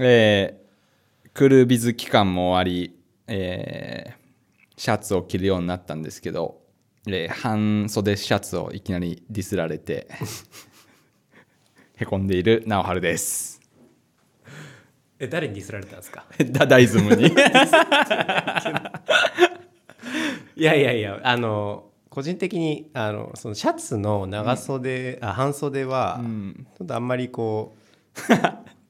えー、クールビズ期間も終わり、えー、シャツを着るようになったんですけど、えー、半袖シャツをいきなりディスられて へこんでいる直春です。え誰にディスられたんですか？ダダイズムに。いやいやいやあの個人的にあのそのシャツの長袖、あ半袖は、うん。ちょっとあんまりこうあ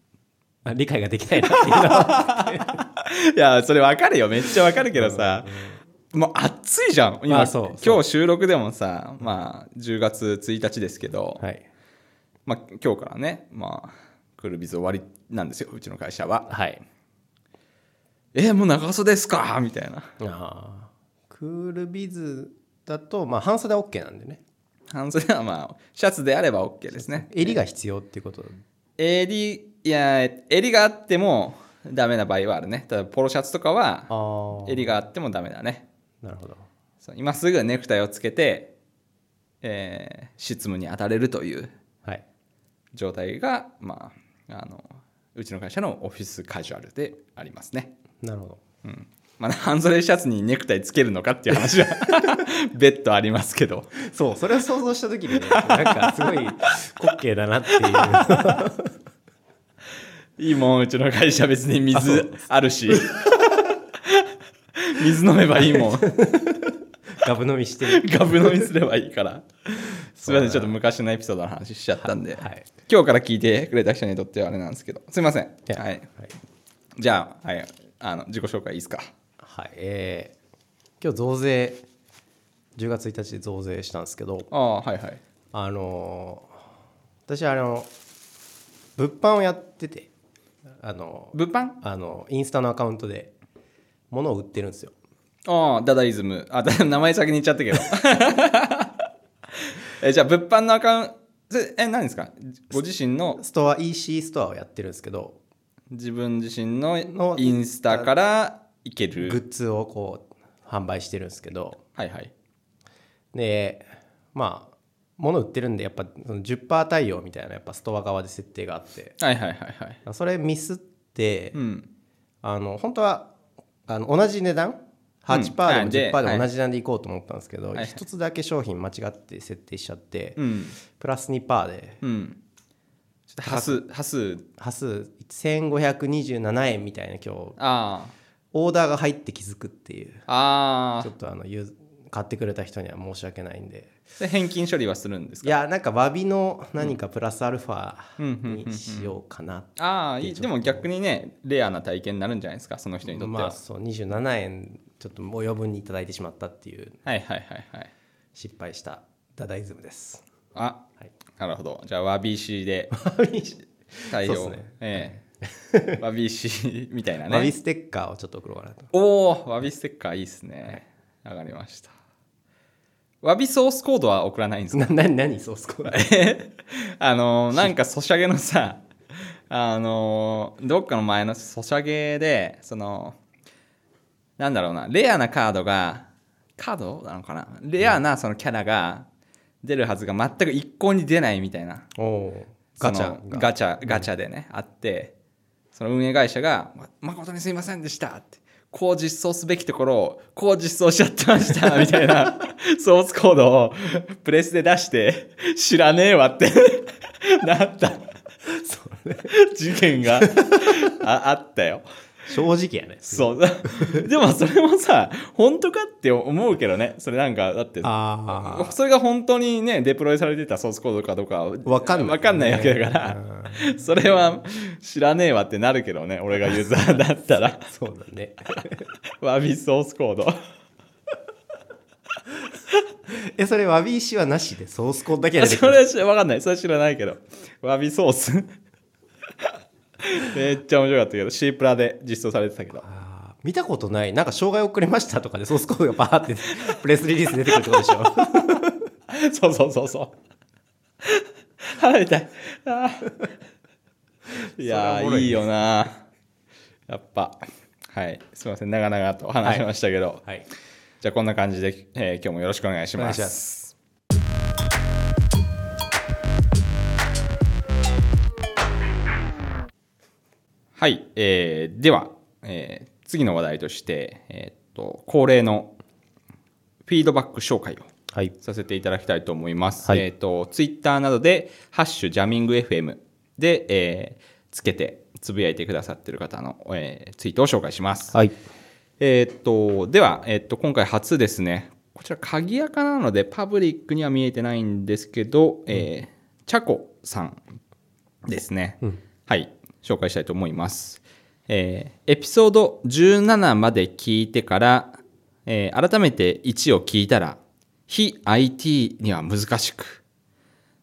理解ができないなっていうのは。いやそれわかるよ。めっちゃわかるけどさ、もう暑いじゃん。今、まあそう今日収録でもさまあ10月1日ですけど、はい。まあ、今日からねまあクールビズ終わりなんですようちの会社は。はい。えーもう長袖ですか？みたいな。ああ。クールビズだとまあ半袖は OK なんでね。半袖はまあシャツであれば OK ですね。襟が必要っていうこと。襟いや襟があってもダメな場合はあるね。ただポロシャツとかはあ襟があってもダメだね。なるほど。今すぐネクタイをつけて、えー執務に当たれるというはい。状態が、まあ、あのうちの会社のオフィスカジュアルでありますね。なるほど。うん。まあ、半袖シャツにネクタイつけるのかっていう話は 別途ありますけど。そうそれを想像した時にねなんかすごい滑稽だなっていう いいもんうちの会社別に水あるし。水飲めばいいもん。ガブ飲みしてる。ガブ飲みすればいいから。すみませんちょっと昔のエピソードの話しちゃったんで、はい今日から聞いてくれた人にとってはあれなんですけど。すいません、やはい、はい。じゃあ,、はい、あの自己紹介いいですか？はい。えー、今日増税10月1日で増税したんですけど。ああはいはい。あのー私あの物販をやっててあの物販？あのインスタのアカウントで物を売ってるんですよ。ああダダイズム。あだ 名前先に言っちゃったけど。えじゃあ物販のアカウントえ何ですか？ご自身の？ストア EC ストアをやってるんですけど自分自身ののインスタからいけグるッズをこう販売してるんですけど。はいはい。でまあ物売ってるんでやっぱその10%対応みたいなやっぱストア側で設定があって。はいはいはいはい。それミスって、うん。あの本当はあの同じ値段？8%でもはいで10%でも同じ値段でいこうと思ったんですけど、はいはい。一つだけ商品間違って設定しちゃって、うん。プラス2%で。うん。ちょっと端数端数。端数1527円みたいな今日あオーダーが入って気づくっていう。ああちょっとあのユー買ってくれた人には申し訳ないんで。あ返金処理はするんですか？いやなんか詫びの何かプラスアルファにしようかなああいい。でも逆にねレアな体験になるんじゃないですか？その人にとっては、まあそう27円ちょっともう余分にいただいてしまったっていうはいはいはいはい。失敗したダダイズムです。あはい。なるほど。じゃあわびしで対応。そうっすね。ええ。わびしみたいな詫びねステッカーをちょっと送ろうかなと。おおわびステッカーいいっすね。わかりましたわびソースコードは送らないんですかなな何ソースコード？あのーなんかソシャゲのさ あのーどっかの前のソシャゲでそのなんだろうなレアなカードがカードなのかな？レアなそのキャラが出るはずが全く一向に出ないみたいな。おおガチャが。ガチャガチャでね、あってその運営会社が「ま誠にすいませんでした」ってこう実装すべきところをこう実装しちゃってました みたいなソースコードをプレスで出して知らねえわってなった。事件がああったよ。正直やね。そう。でもそれもさ本当かって思うけどね。それなんかだってあそれが本当にねデプロイされてたソースコードかどうかはわかんないわかんないわけだから、それは知らねえわってなるけどね俺がユーザーだったら。そうだね。わびソースコード。えそれわび石はなしでソースコードだけでできそるれは知らわかんない。それは知らないけど。わびソース めっちゃ面白かったけど C プラで実装されてたけど。見たことない。なんか障害遅れましたとかでソースコードがバーって プレスリリース出てくるってことでしょ。そうそうそうそう。腹痛い。いやいいいよな。やっぱ。はい。すみません。長々と話しましたけど、はい。じゃあこんな感じで、えー今日もよろしくお願いします。お願いしますはい、えーでは、えー次の話題として、えーっと恒例のフィードバック紹介をはい。させていただきたいと思います。はい。えーっとツイッターなどで「ハッシュジャミング FM」で、えーつけてつぶやいてくださっている方の、えーツイートを紹介します。はい。えーっとでは、えーっと今回初ですね。こちら鍵垢なのでパブリックには見えてないんですけど、えーチャコさんですね、はい紹介したいと思います、えーエピソード17まで聞いてから、えー改めて1を聞いたら非 IT には難しく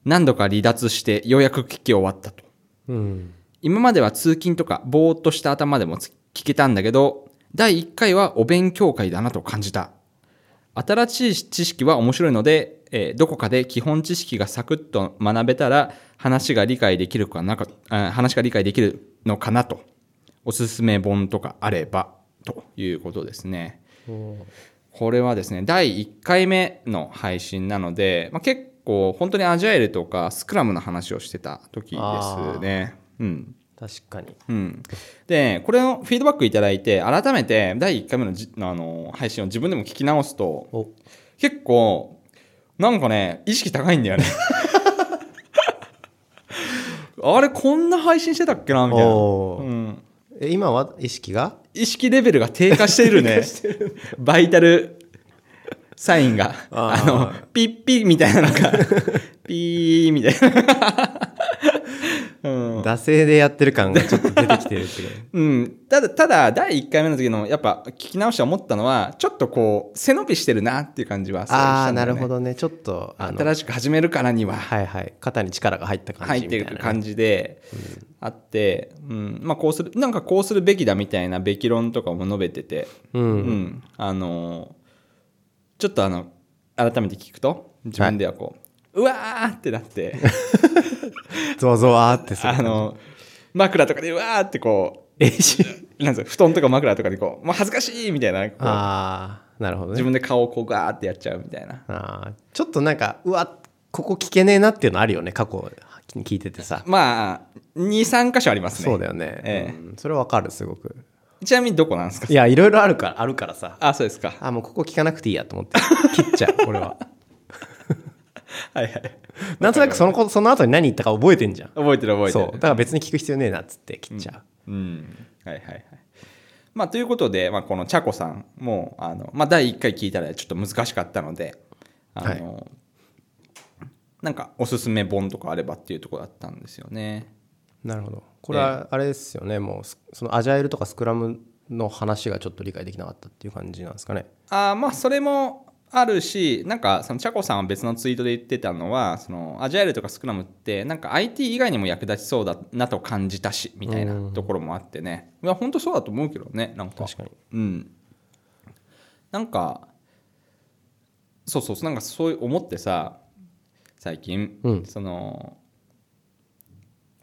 何度か離脱してようやく聞き終わったと。うん。今までは通勤とかぼーっとした頭でもつ聞けたんだけど第1回はお勉強会だなと感じた。新しい知識は面白いので、えーどこかで基本知識がサクッと学べたら話が理解できるかなかあ話が理解できるのかなと。おすすめ本とかあればということですね。これはですね第1回目の配信なので、まあ、結構本当にアジャイルとかスクラムの話をしてた時ですね。うん。確かに。うん、でこれのフィードバックいただいて改めて第1回目のじあの配信を自分でも聞き直すとお。結構なんかね意識高いんだよねあれこんな配信してたっけなみたいな、おー。うん、え今は？意識が？意識レベルが低下しているね。バイタルサインが。あー。あのピッピみたいなのが。ピーみたいな、うん、惰性でやってる感がちょっと出てきてるけどう。ん、ただただ第1回目の時のやっぱ聞き直して思ったのはちょっとこう背伸びしてるなっていう感じはすごいああなるほどね。ちょっと新しく始めるからには。はいはい。肩に力が入った感入ってじみたいな、ね、る感じであって、うん。まあ、こうするなんかこうするべきだみたいなべき論とかも述べてて、うん、うん。あのーちょっとあの改めて聞くと自分ではこう、うわーってなって。ゾワゾワーってする。あの枕とかでうわーってこうなんですか布団とか枕とかでこうもう恥ずかしいみたいなこうああなるほどね。自分で顔をこうガーってやっちゃうみたいな。あーちょっとなんかうわここ聞けねえなっていうのあるよね過去に聞いててさ、まあ23箇所ありますね。そうだよね、ええ。うんそれわかるすごく。ちなみにどこなんですか？いやいろいろあるからあるからさ。あそうですか。あもうここ聞かなくていいやと思って。切っちゃう俺ははいはい。なんとなくそのことその後に何言ったか覚えてんじゃん。覚えてる覚えてる。そう。だから別に聞く必要ねえなっつって切っちゃう、うん。はいはいはい。まあということで、まあ、このチャコさんもあの、まあ、第1回聞いたらちょっと難しかったのであの、なんかおすすめ本とかあればっていうところだったんですよね。なるほど。これはあれですよね、もうスそのアジャイルとかスクラムの話がちょっと理解できなかったっていう感じなんですかね。あーまあそれもあるしなんかそのチャコさんは別のツイートで言ってたのはそのアジャイルとかスクラムってなんか IT 以外にも役立ちそうだなと感じたしみたいなところもあってね。いや本当そうだと思うけどねなんか。確かに。うん。なんかそうそうなんかそう思ってさ最近、うん。その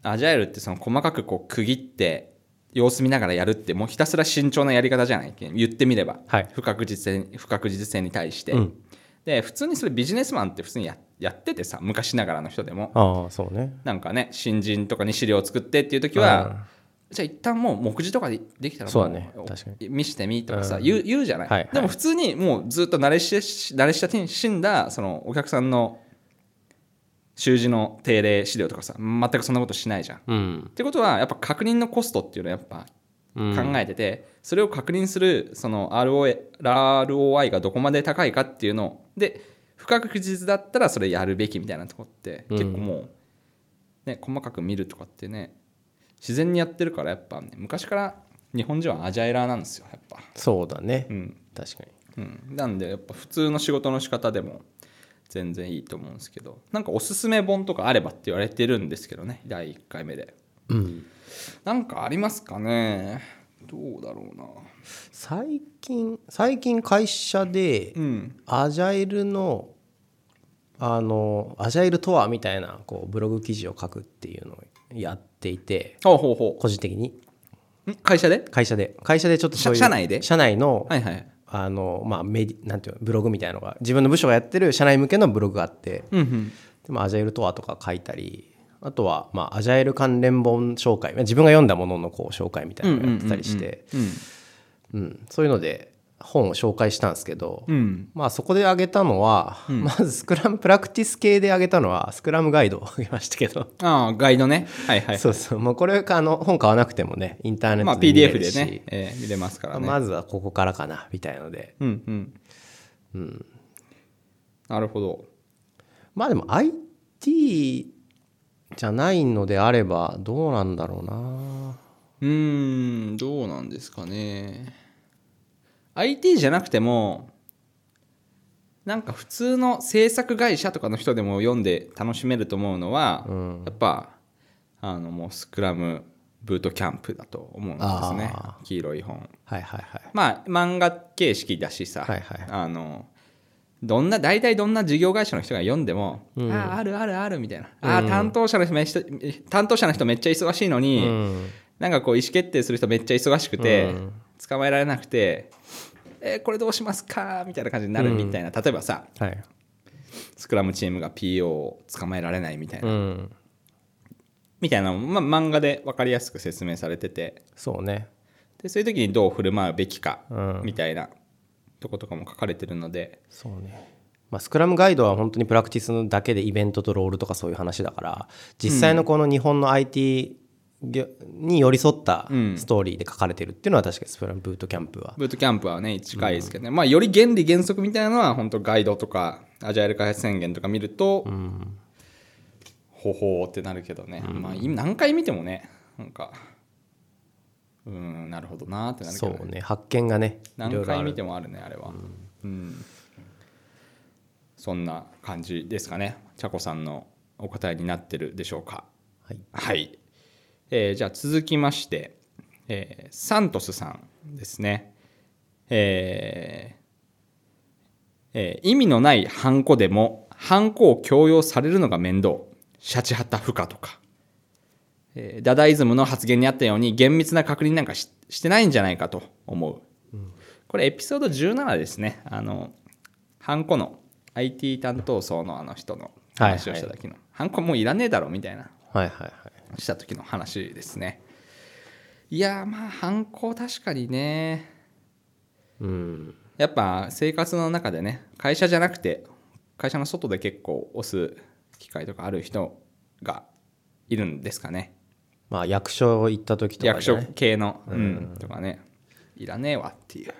アジャイルってその細かくこう区切って様子見ながらやるってもうひたすら慎重なやり方じゃない？言ってみれば、はい。不確実性不確実性に対して、うん。で普通にそれビジネスマンって普通にややっててさ昔ながらの人でも。ああそうね。なんかね新人とかに資料を作ってっていう時は、じゃあ一旦もう目次とかでできたらもそうだね。確か見してみとかさ、うん。言う言うじゃない、はいはい。でも普通にもうずっと慣れし慣れ親しんだそのお客さんの習字の定例資料とかさ全くそんなことしないじゃん。っうん、てことはやっぱ確認のコストっていうのはやっぱうん、考えてて、それを確認するその ROI, ROI がどこまで高いかっていうのをで不確実だったらそれやるべきみたいなとこってうん。結構もう、ね、細かく見るとかってね自然にやってるからやっぱね昔から日本人はアジャイラーなんですよやっぱ。そうだね、うん。確かに。うん、なんでやっぱ普通の仕事の仕方でも全然いいと思うんですけどなんかおすすめ本とかあればって言われてるんですけどね第1回目で。うんなんかありますかね？どうだろうな。最近最近会社でうんアジャイルのあのアジャイルとはみたいなこうブログ記事を書くっていうのをやっていてほうほうほ個人的に。うん？会社で？会社で。会社でちょっとそういう社社内で？社内の、はいはいあのまあメディなんていうのブログみたいなのが自分の部署がやってる社内向けのブログがあってうんうん。でもアジャイルとはとか書いたりあとはまあアジャイル関連本紹介自分が読んだもののこう紹介みたいなのをやってたりしてうん。うんそういうので本を紹介したんですけど、うん。うんまあそこで挙げたのは、まずスクラムプラクティス系で挙げたのはスクラムガイドを挙げましたけど、ああガイドね。はいはいそうそう。もうこれあの本買わなくてもねインターネまあットで見れ PDF るし、でね、えー見れますからね、まずはここからかなみたいので。うんうんなるほど。まあでも IT じゃないのであればどうなんだろうな。うーんどうなんですかね IT じゃなくてもなんか普通の制作会社とかの人でも読んで楽しめると思うのは、やっぱあのもうスクラムブートキャンプだと思うんですね。あ黄色い本。はいはいはい。まあ漫画形式だしさ、はいはい。あのどんな大体どんな事業会社の人が読んでも、あああるあるあるみたいな、ああ担当者の人めっちゃ担当者の人めっちゃ忙しいのに、うん。なんかこう意思決定する人めっちゃ忙しくて、捕まえられなくて、えーこれどうしますか？みたいな感じになるみたいな、例えばさはい。スクラムチームが PO を捕まえられないみたいな、うん。みたいなまあ、漫画で分かりやすく説明されてて。そうね。でそういう時にどう振る舞うべきか、うん。みたいなとことかも書かれてるので。そうね。まあ、スクラムガイドは本当にプラクティスだけでイベントとロールとかそういう話だから実際のこの日本の IT 業に寄り添ったストーリーで書かれてるっていうのは確かにスクラムブートキャンプは。ブートキャンプはね近いですけどね、まあより原理原則みたいなのは本当ガイドとかアジャイル開発宣言とか見ると、ほほーってなるけどね、まあ今何回見てもねなんかうーんなるほどなーってなるけそど、ね、うね。発見がねい何回見てもあるねあれは。うん、そんな感じですかね。茶子さんのお答えになってるでしょうか。はい。はい、えーじゃあ続きまして、えーサントスさんですね。えーえー意味のないハンコでもハンコを強要されるのが面倒。シャチハタ不可とか、えーダダイズムの発言にあったように厳密な確認なんかししてないんじゃないかと思う、これエピソード17ですね。あのハンコの IT 担当層のあの人の話をした時の、ハンコもういらねえだろみたいな。はいはいはいした時の話ですね。いやーまあ反抗確かにね。うん。やっぱ生活の中でね会社じゃなくて会社の外で結構押す機会とかある人がいるんですかね。まあ役所行った時とか役所系の、うんとかね。いらねえわっていう。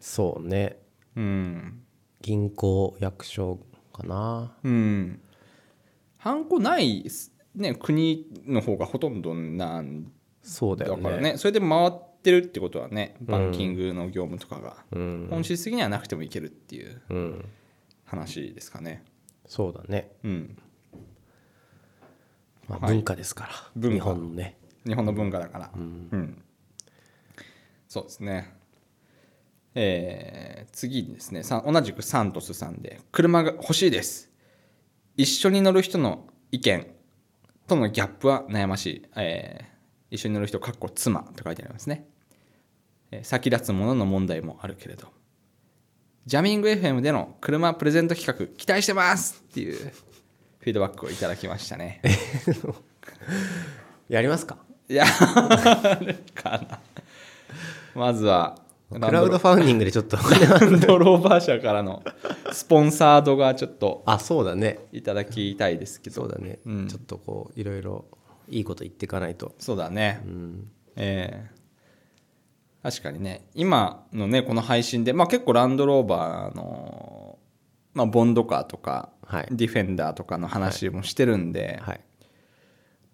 そうね。うん。銀行役所かな。うん。ハンコないね国の方がほとんどなんそうだよね。だからね。それで回ってるってことはねバンキングの業務とかが、うん。本質的にはなくてもいけるっていううん。話ですかね。そうだね、うん。まあ、はい。文化ですから、文化。日本のね。日本の文化だから。うん、そうですね。えー次にですねさ同じくサントスさんで車が欲しいです。一緒に乗る人の意見とのギャップは悩ましい、えー一緒に乗る人かっこ妻と書いてありますね、えー先立つものの問題もあるけれど。ジャミング FM での車プレゼント企画期待してますっていうフィードバックをいただきましたね。やりますか？いやかな。まずはクラウドファウンディングでちょっと。ランドローバー社からのスポンサードがちょっとあそうだね。いただきたいですけど。そうだね、うん。ちょっとこういろいろいいこと言っていかないと。そうだね、うん。ええ。確かにね。今のねこの配信で、まあ、結構ランドローバーの、まあ、ボンドカーとか、はい。ディフェンダーとかの話もしてるんで、はい。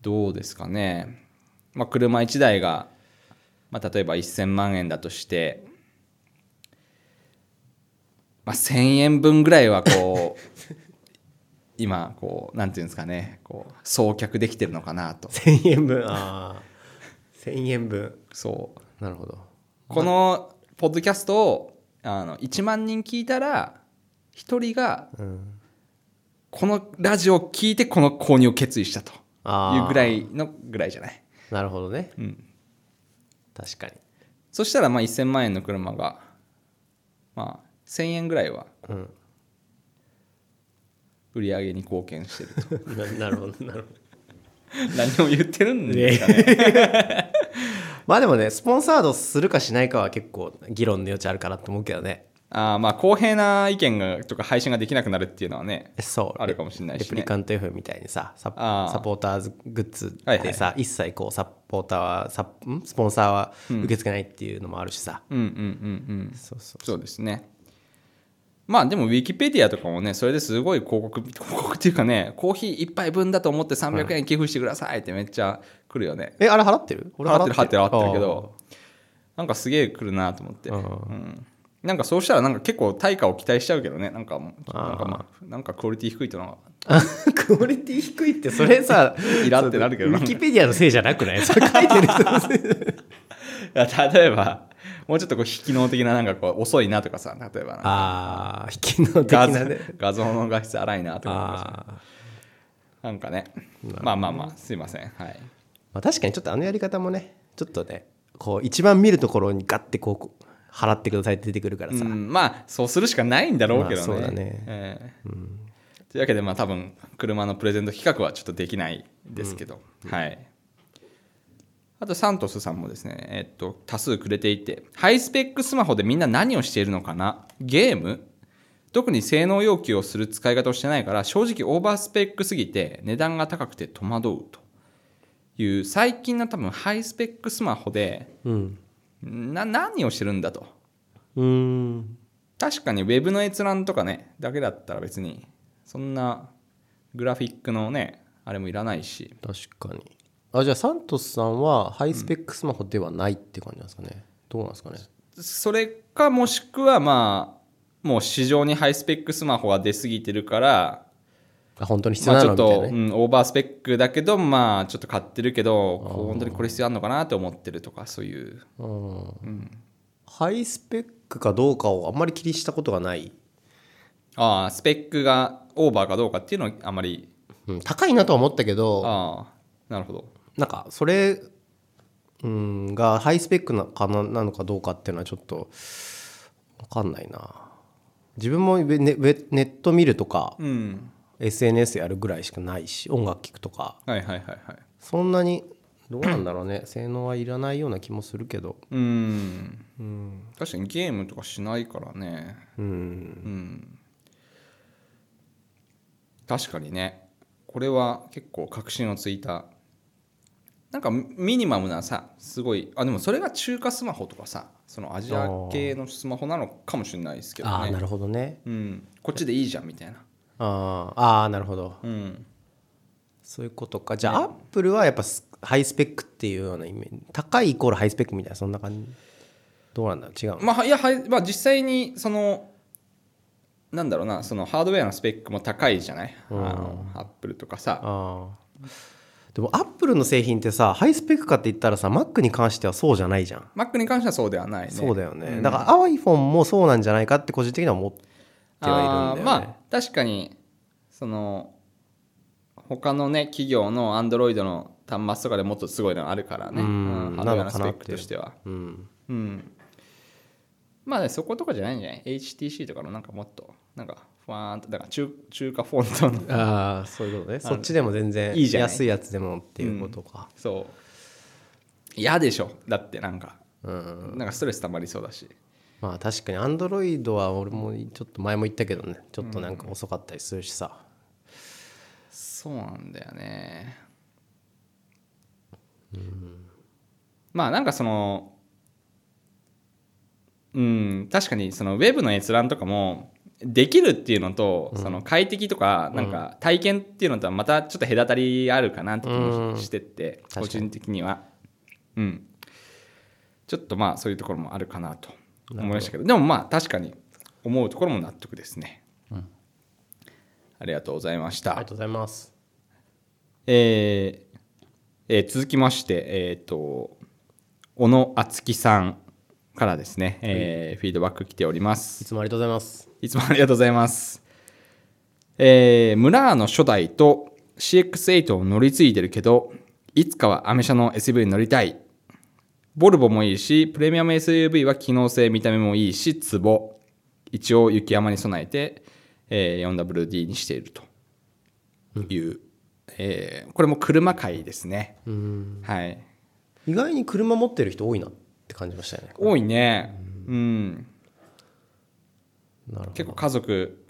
どうですかね、まあ、車1台が、まあ、例えば1000万円だとして、まあ、1000円分ぐらいはこう 今こうなんていうんですかねこう送客できてるのかなと。1000円分ああ1000円分。そう。なるほど。このポッドキャストをあの1万人聞いたら1人がうん。このラジオを聞いてこの購入を決意したと。いうぐらいのぐらいじゃない。なるほどね。うん。確かに。そしたらまあ1000万円の車がまあ1000円ぐらいはうん。売り上げに貢献してると。ななるほどなるほど。何を言ってるんですかね。まあでもねスポンサードするかしないかは結構議論の余地あるかなと思うけどね。あーまあ公平な意見がとか配信ができなくなるっていうのはねそう。あるかもしれないしね。レプリカント F みたいにさサあー。サポーターズグッズでさ、一切こうサポーターはサんスポンサーは受け付けないっていうのもあるしさ、うんうんうんうん。そうそう。そうですねまあでもウィキペディアとかもねそれですごい広告広告っていうかねコーヒー一杯分だと思って300円寄付してくださいってめっちゃ来るよね、えあれ払ってる？俺払ってる。払ってる払ってるけどなんかすげえ来るなと思って、なんかそうしたらなんか結構対価を期待しちゃうけどね。なんかなんかまあなんかクオリティ低いとのあークオリティ低いってそれさ イラってなるけど。なウィキペディアのせいじゃなくない？それ書いてる人のせい。いや例えばもうちょっとこう非機能的ななんかこう遅いなとかさ例えばああ引きの的なね。画像の画質荒いなとかなんかね。まあまあまあすいません。はい。まあ、確かにちょっとあのやり方もねちょっとねこう一番見るところにガッてこう払ってくださいって出てくるからさ、うん、まあそうするしかないんだろうけどね,、まあそうだね。ええ。というわけでまあ多分車のプレゼント企画はちょっとできないですけど、はいあとサントスさんもですね、えっと、多数くれていてハイスペックスマホでみんな何をしているのかな？ゲーム？特に性能要求をする使い方をしてないから正直オーバースペックすぎて値段が高くて戸惑うと。いう最近の多分ハイスペックスマホでうん。な何をしてるんだと。うーん。確かにウェブの閲覧とかねだけだったら別にそんなグラフィックのねあれもいらないし。確かにあじゃあサントスさんはハイスペックスマホではないって感じなんですかね、どうなんですかね。それかもしくはまあもう市場にハイスペックスマホが出過ぎてるからあ本当に必要まあなのみたいな、ちょっと、ねうん、オーバースペックだけどまあちょっと買ってるけど本当にこれ必要あるのかなって思ってるとかそういう。うん。ハイスペックかどうかをあんまり気にしたことがない、ああスペックがオーバーかどうかっていうのはあまり。うん、高いなとは思ったけどああなるほどなんかそれ、うん、がハイスペックなかななのかどうかっていうのはちょっと分かんないな。自分もネネット見るとかうん SNS やるぐらいしかないし音楽聴くとか。はいはいはいはい。そんなにどうなんだろうね。性能はいらないような気もするけど。うん。うん。確かにゲームとかしないからね。うん。うん。確かにね。これは結構確信をついたなんかミニマムなさすごいあでもそれが中華スマホとかさそのアジア系のスマホなのかもしれないですけどね。ああなるほどね。うん、こっちでいいじゃんみたいな。あーあーなるほど。うん。そういうことか。じゃあアップルはやっぱスハイスペックっていうようなイメージ。高いイコールハイスペックみたいなそんな感じ。どうなんだろう？違うの？まあいやはい、まあ、実際にそのなんだろうなそのハードウェアのスペックも高いじゃない、あのアップルとかさ。ああでもアップルの製品ってさハイスペックかって言ったらさ Mac に関してはそうじゃないじゃん、Mac に関してはそうではないね。そうだよね、だから iPhone もそうなんじゃないかって個人的には思ってはいるんだよね。まあ確かにその他のね企業の Android の端末とかでもっとすごいのがあるからね、うんうんハードウェアのスペックとしては。うん。うん。まあねそことかじゃないんじゃない？HTC とかのなんかもっとなんかふわーんとだから中中華フォントの。ああそういうことね。そっちでも全然いいじゃない。安いやつでもっていうことか。そう。嫌でしょ。だってなんか。うん、なんかストレス溜まりそうだし。まあ確かに Android は俺もちょっと前も言ったけどね。ちょっとなんか遅かったりするしさ、そうなんだよね。まあなんかそのうん確かにそのウェブの閲覧とかもできるっていうのと、その快適とかなんか体験っていうのとはまたちょっと隔たりあるかなって気もしてて、個人的には。うん。ちょっとまあそういうところもあるかなと思いましたけどでもまあ確かに思うところも納得ですね、ありがとうございました、ありがとうございます。えーえー続きまして、えー、と小野敦樹さんからですね、えーフィードバック来ておりまいすつもありがとうございます。いつもありがとうございます、えー、ムラーの初代と CX8 を乗り継いでるけどいつかはアメ車の SUV に乗りたい。ボルボもいいしプレミアム SUV は機能性見た目もいいしツボ。一応雪山に備えて、えー 4WD にしていると。いう。えーこれも車界ですね。うん。はい。意外に車持ってる人多いな。って感じましたよね多いね。うん。なるほど結構家族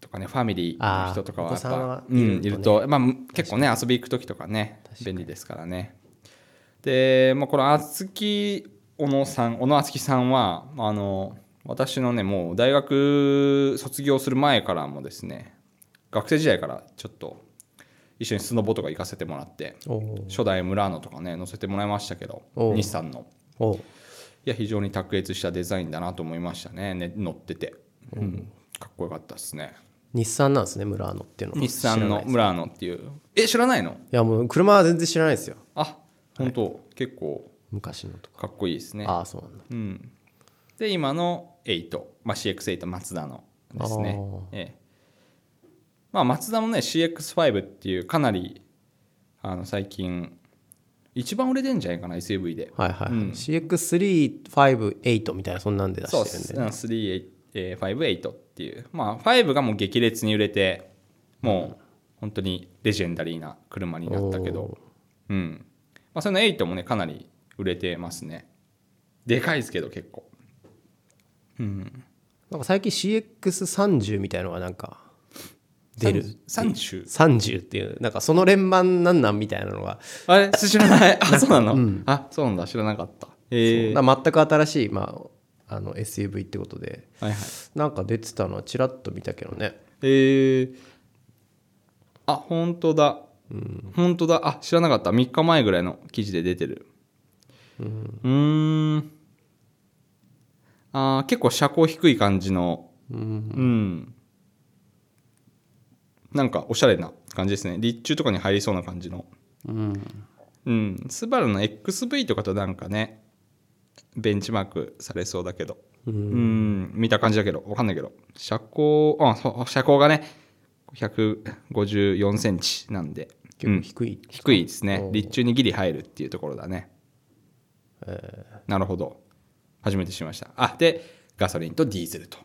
とかね、ファミリーの人とかはやっぱは、うん、いるとねいると、まあ、結構ね、遊び行く時とかね、便利ですからね。で、まあ、この厚木小野さん、小野厚木さんは、あの、私のね、もう大学卒業する前からもですね、学生時代からちょっと一緒にスノボとか行かせてもらって、初代ムラーノとかね、乗せてもらいましたけど、おう日産の。いや非常に卓越したデザインだなと思いましたね。ね乗ってて、うん、かっこよかったですね。日産なんですね村野っていうの。は日産のムラーノっていう。え知らないの？いやもう車は全然知らないですよ。あ本当、結構。昔のとか。かっこいいですね。ああそうなんだ。うん、で今の8、まあ、CX8 マツダのですね。ええ。まあ、マツダのね CX5 っていうかなりあの最近一番売れてんじゃないかな SUV ではいはい、うん CX358 みたいなそんなんで出そうしてです。るんで、3、えー58っていう。まあ、5がもう激烈に売れて、もう本当にレジェンダリーな車になったけど、うん。まあ、その8もね、かなり売れてますね。でかいですけど、結構。うん。なんか最近 CX30 みたいのがなんか出る30 30っていうなんかその連番なんなんみたいなのが、あれ？知らない。あ、そうなの、あ、そうなんだ。知らなかった。えー、な全く新しい、まあ、あの SUV ってことではいはい。なんか出てたのはちらっと見たけどねえー、あ、本当だ。本当だ。あ、知らなかった。3日前ぐらいの記事で出てる。うーん。あー結構車高低い感じの、うん。なんかおしゃれな感じですね。立中とかに入りそうな感じの。うんうん。スバルの XV とかとなんかね、ベンチマークされそうだけど。うん、見た感じだけど、わかんないけど。車高、あ、そう、車高がね、154センチなんで、結構低い、低いですねお。ー立中にギリ入るっていうところだね。なるほど。初めて知りました。あ、で、ガソリンとディーゼルと。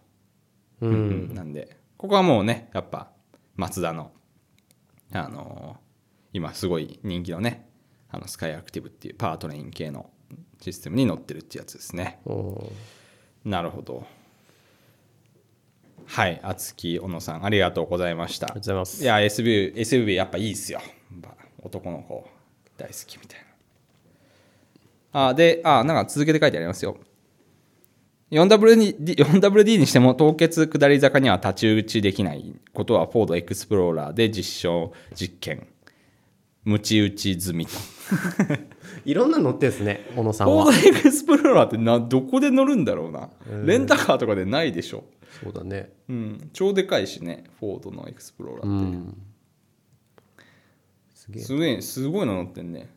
うんうんなんで、ここはもうね、やっぱ、マツダの、あのー今すごい人気のね、あのスカイアクティブっていうパワートレイン系のシステムに乗ってるってやつですね。なるほど。はい、厚木小野さん、ありがとうございました。ありがとうございますいや、SUV、SUV やっぱいいっすよ。男の子、大好きみたいな。あ、で、あ、なんか続けて書いてありますよ。4WD, 4WD にしても凍結下り坂には太刀打ちできないことはフォードエクスプローラーで実証実験。ムチ打ち済みと。いろんなの乗ってですね小野さんは。フォードエクスプローラーってなどこで乗るんだろうな。レンタカーとかでないでしょ。そうだね。うん、超でかいしね、フォードのエクスプローラうーって。ん。すげえ。すごい、すごいの乗ってんね。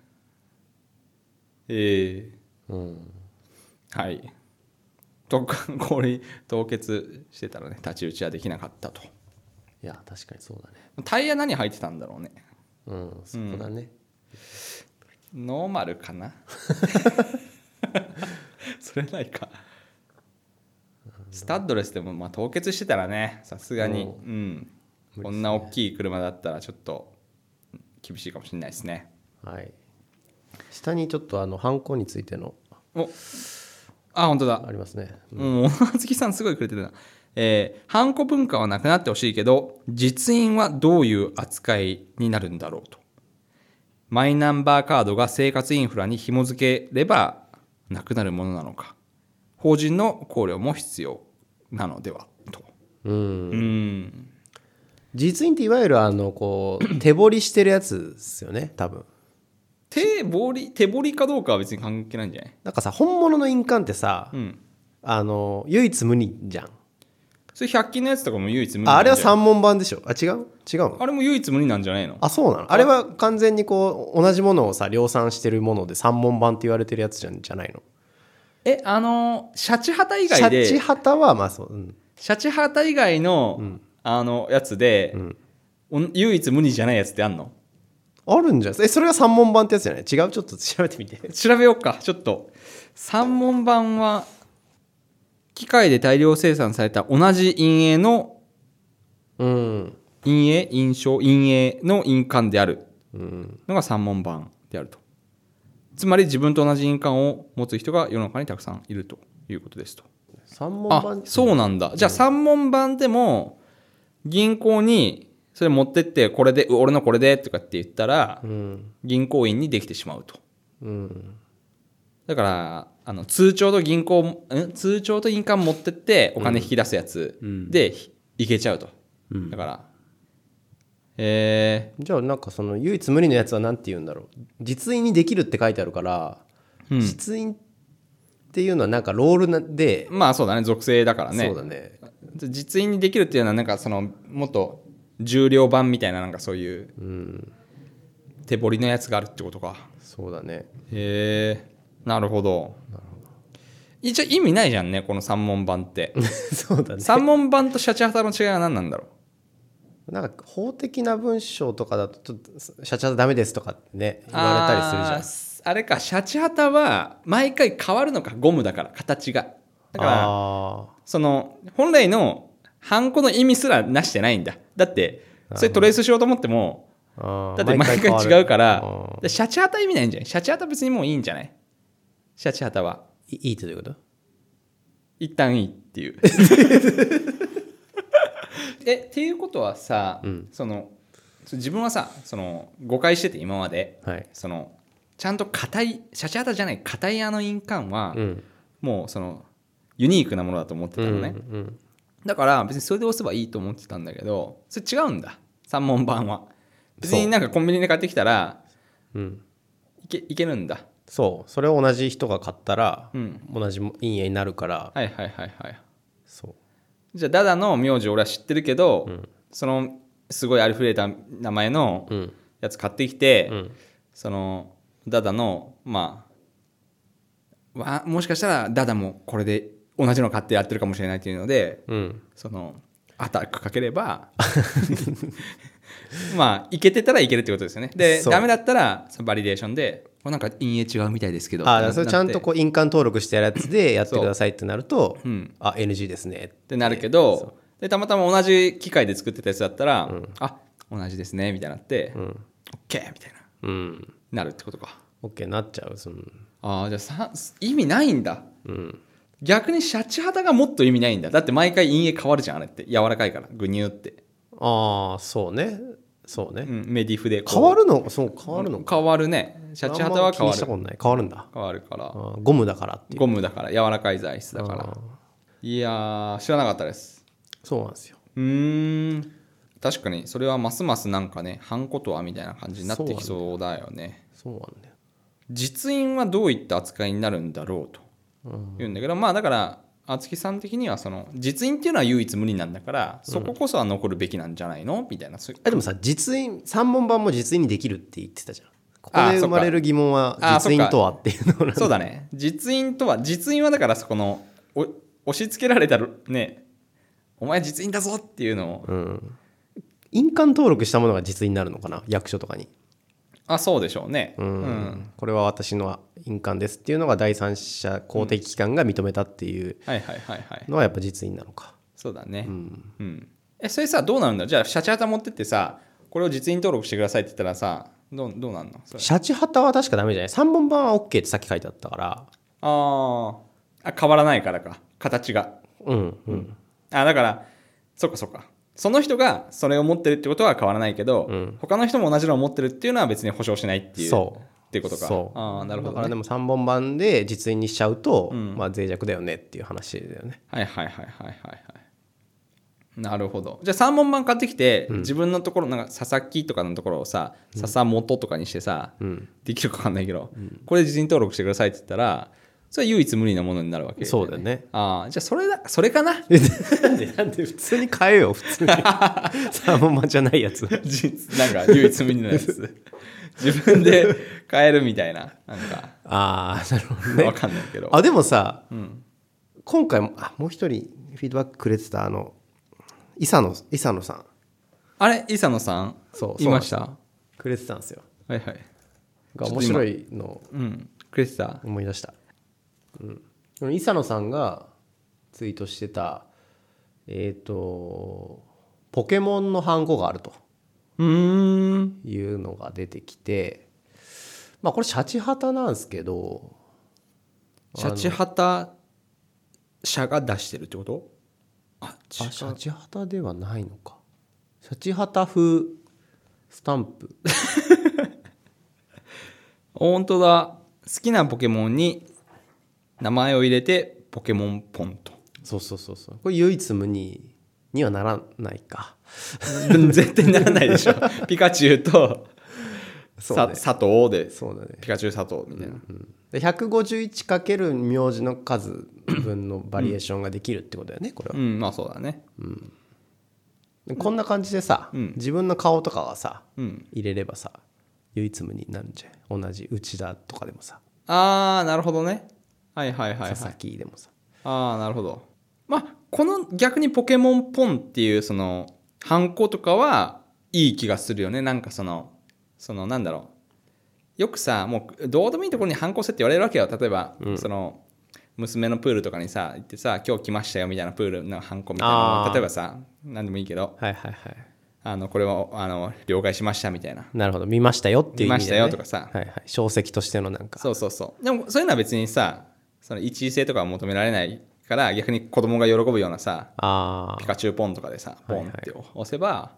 えうん。ー、はい。と、これ、凍結してたらね、太刀打ちはできなかったと。いや確かにそうだねタイヤ何入ってたんだろうね。うんそこだね、ノーマルかな？それないか。スタッドレスでも、まあ、凍結してたらね、さすがに、ううん。こんな大きい車だったら、ちょっと、厳しいかもしれないですね。はい下にちょっとあのハンコについてのおあ、本当だ。ありますねうん、小月さんすごいくれてるな。えー、ハンコ文化はなくなってほしいけど、実印はどういう扱いになるんだろうと。マイナンバーカードが生活インフラに紐付ければなくなるものなのか。法人の考慮も必要なのではと。うんうん。実印っていわゆるあのこう手彫りしてるやつですよね多分手彫り、手彫りかどうかは別に関係ないんじゃない？なんかさ本物の印鑑ってさ、うん。あの唯一無二じゃん。それ100均のやつとかも唯一無二ああれは三問版でしょ。あ違う？違うの？あれも唯一無二なんじゃないの？あそうなの？あ。れは完全にこう同じものをさ量産してるもので三問版って言われてるやつじゃんじゃないの？え、あの、シャチハタ以外で。シャチハタはまあそう、うん、シャチハタ以外の、あのやつで、お唯一無二じゃないやつってあんの？あるんじゃない？えそれが三問版ってやつじゃない？違う？ちょっと調べてみて。調べようか。ちょっと。三問版は機械で大量生産された同じ陰影のうん。陰影印象陰影の印鑑である。のが三文版であると。つまり自分と同じ印鑑を持つ人が世の中にたくさんいるということですと。あ三問版そうなんだ。じゃあ三文版でも銀行にそれ持ってってこれで俺のこれでとかって言ったらうん。銀行員にできてしまうと。うん。だからあの通帳と銀行ん？通帳と印鑑持ってってお金引き出すやつでいけちゃうと、うん。だから。えじゃあなんかその唯一無二のやつは何て言うんだろう。実印にできるって書いてあるから、うん。実印っていうのはなんかロールなでー、まあそうだね属性だからね。そうだね。実印にできるっていうのはなんかそのもっと重量版みたいななんかそういううん手彫りのやつがあるってことか。そうだね。へえ。なるほど。一応意味ないじゃんねこの三文版って。そうだね。三文版とシャチハタの違いは何なんだろなんか法的な文章とかだとちょっとシャチハタダメですとかってね言われたりするじゃん。あれかシャチハタは毎回変わるのかゴムだから形が。だからあその本来のハンコの意味すらなしてないんだ。だってそれトレースしようと思ってもだって毎回違うからシャチハタ意味ないんじゃない？シャチハタ別にもういいんじゃない？シャチハタは。いいいってどういうこと？一旦いいっていう。えっていうことはさ、うん。その自分はさその誤解してて今まではい。そのちゃんと硬いシャチハタじゃない硬いあの印鑑は、うん。もうそのユニークなものだと思ってたのね、うんだから別にそれで押せばいいと思ってたんだけどそれ違うんだ。三文版は。別になんかコンビニで買ってきたらうん。うんいけいけるんだ。そう。それを同じ人が買ったら、うん。同じ陰影になるからはいはいはいはい。そう。じゃあダダの名字俺は知ってるけど、そのすごいありふれた名前のうん。やつ買ってきて、うん。そのダダのまあわもしかしたらダダもこれで同じの買ってやってるかもしれないっていうのでうん。そのアタックかければ まあいけてたらいけるってことですよね。でダメだったらそのバリデーションでこれなんか陰影違うみたいですけどあそれちゃんとここう印鑑登録してるやつでやってくださいってなると、うん。あ NG ですね。ってなるけどでたまたま同じ機械で作ってたやつだったら、あ同じですねみたいになって、うん、OK みたいな。うん、なるってことか。OK になっちゃうその。ああじゃあさ意味ないんだ。うん逆にシャチハタがもっと意味ないんだ。だって毎回陰影変わるじゃんあれって。柔らかいから。グニューって、ああそうね。そうね、うん、メディフで変わるの？そう変わるの？変わるね。シャチハタは変わる。変わるんだ。変わるから。ゴムだからっていう。ゴムだから。柔らかい材質だから。いやー知らなかったです。そうなんですよ。うーん。確かにそれはますますなんかねハンコとはみたいな感じになってきそうだよね。そうなんだよ。実印はどういった扱いになるんだろうと言うんだけど、まあだから敦木さん的にはその実印っていうのは唯一無二なんだからそここそは残るべきなんじゃないの？みたいなそういう。あでもさ実印三問版も実印にできるって言ってたじゃん。ここで生まれる疑問は実印とはっていうのそうだね。実印とは実印はだからそこのお押し付けられたねお前実印だぞっていうのを、うん。印鑑登録したものが実印になるのかな？役所とかにあそうでしょうね。うん、うんこれは私の印鑑ですっていうのが第三者公的機関が認めたっていうのはやっぱ実印なのか。そうだね。うん。うん、えそれさどうなるんだ？じゃあシャチハタ持ってってさこれを実印登録してくださいって言ったらさどうどうなんの？シャチハタは確かダメじゃない？三本版は OK ってさっき書いてあったから。あー。あ変わらないからか。形が。うん。うん。あだからそっかそっかその人がそれを持ってるってことは変わらないけど、うん。他の人も同じのを持ってるっていうのは別に保証しないっていうそう。っていうことか。そう。ああなるほど、ね、だからでも3本版で実印にしちゃうと、うんまあ脆弱だよねっていう話だよね。はいはいはいはいはいはい。なるほど。じゃあ3本版買ってきて、自分のところなんか佐々木とかのところをさ笹本とかにしてさ、うん。できるか分かんないけど、これ実印登録してくださいって言ったらそれは唯一無二なものになるわけそうだよね。ああじゃあそれだそれかな？なんでなんで普通に変えよう？普通に3本 版じゃないやつ。実 なんか唯一無二のやつ。自分で買えるみたいな。なんか。ああなるほど分ねかんないけど。あでもさ、ん。今回もあもう一人フィードバックくれてたあの伊佐野伊佐野さん。あれ？伊佐野さん？そういました？くれてたんですよ。はいはい。が面白いのうん。くれてた？思い出した、うん、伊佐野さんがツイートしてたえっ、とポケモンのハンコがあるとうーん。いうのが出てきてまあこれシャチハタなんですけどシャチハタ社が出してるってこと？ああシャチハタではないのか。シャチハタ風スタンプ。本当だ。好きなポケモンに名前を入れてポケモンポンと。そうそうそうそう。これ唯一無二にはならないか。絶対ならないでしょ。ピカチュウとそうね。さ佐藤でそうだね。ピカチュウ佐藤みたいな、で 151× 名字の数分のバリエーションができるってことだよねこれは。うんまあそうだね。でこんな感じでさ、うん。自分の顔とかはさうん。入れればさ唯一無二になるんじゃん。同じ内田とかでもさ。ああなるほどねはいはいはいはい。佐々木でもさ。ああなるほど。まあこの逆にポケモンポンっていうそのハンコとかはいい気がするよね。なんかそのそのなんだろう。よくさもうどうでもいいところにハンコせって言われるわけよ。例えば、その娘のプールとかにさ行ってさ今日来ましたよみたいなプールのハンコみたいな例えばさ何でもいいけど。はいはいはい。あのこれをあの了解しましたみたいな。なるほど。見ましたよっていう意味で、ね、見ましたよとかさ。はいはい、小石としてのなんか。そうそうそう。でもそういうのは別にさその一位性とかは求められないから逆に子供が喜ぶようなさあピカチュウポンとかでさ、ポはいはいンって押せば、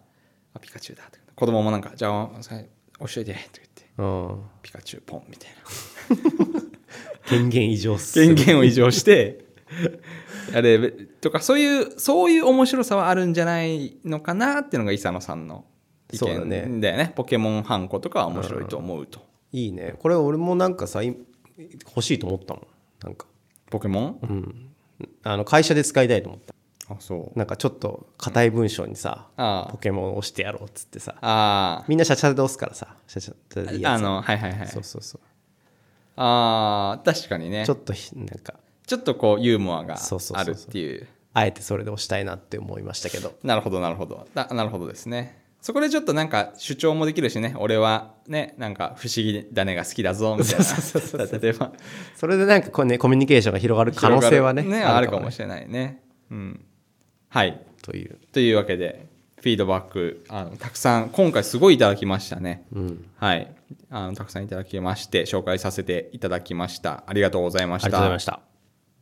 あ、ピカチュウだって。子供もなんか、じゃあ、押しといてって言って、ピカチュウポンみたいな。権限異常権限を異常して、あれ、とか、そういう、そういう面白さはあるんじゃないのかなっていうのが、イサノさんの意見ねだよね。ポケモンハンコとかは面白いと思うと。いいねこれ俺もなんかさい欲しいと思ったもんなんか。ポケモン？うん。あの会社で使いたいと思った。あ、そう。なんかちょっと硬い文章にさ、あポケモンを押してやろうっつってさ。あ。みんなシャチャで押すからさシャチャでいいやつ。あの、はいはいはい。そうそうそう。ああ、確かにね。ちょっとひなんか。ちょっとこう、ユーモアがそうそう。あるっていう。あえてそれで押したいなって思いましたけど。なるほどなるほど。ななるほどですねそこでちょっとなんか主張もできるしね。俺はねなんか不思議種が好きだぞみたいな。例えば。それでなんかこう、ね、コミュニケーションが広がる可能性はね広がるあるかねもしれないね。うん。はい。という。というわけでフィードバックあのたくさん今回すごいいただきましたね、うん。はい。あのたくさんいただきまして紹介させていただきました。ありがとうございました。ありがとうございました。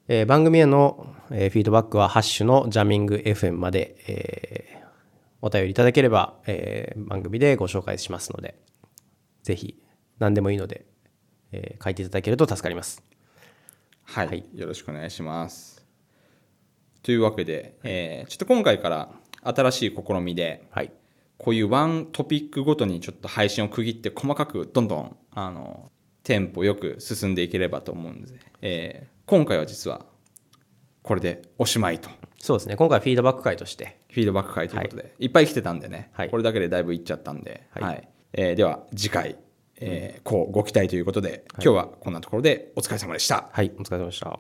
えー番組への、えーフィードバックは、ハッシュのジャミング FM まで、えーお便りいただければ、えー番組でご紹介しますので、ぜひ、何でもいいので、えー書いていただけると助かります。はい、はいよろしくお願いします。というわけで、えーちょっと今回から新しい試みで、はい。こういうワントピックごとにちょっと配信を区切って細かくどんどんあのテンポよく進んでいければと思うので、えー今回は実はこれでおしまいとそうですね。今回はフィードバック会として、フィードバック会ということで、い、っぱい来てたんでね、はい。これだけでだいぶいっちゃったんで、ははい。いえーでは次回、えーこうご期待ということで、今日はこんなところでお疲れ様でした。はい、お疲れ様でした。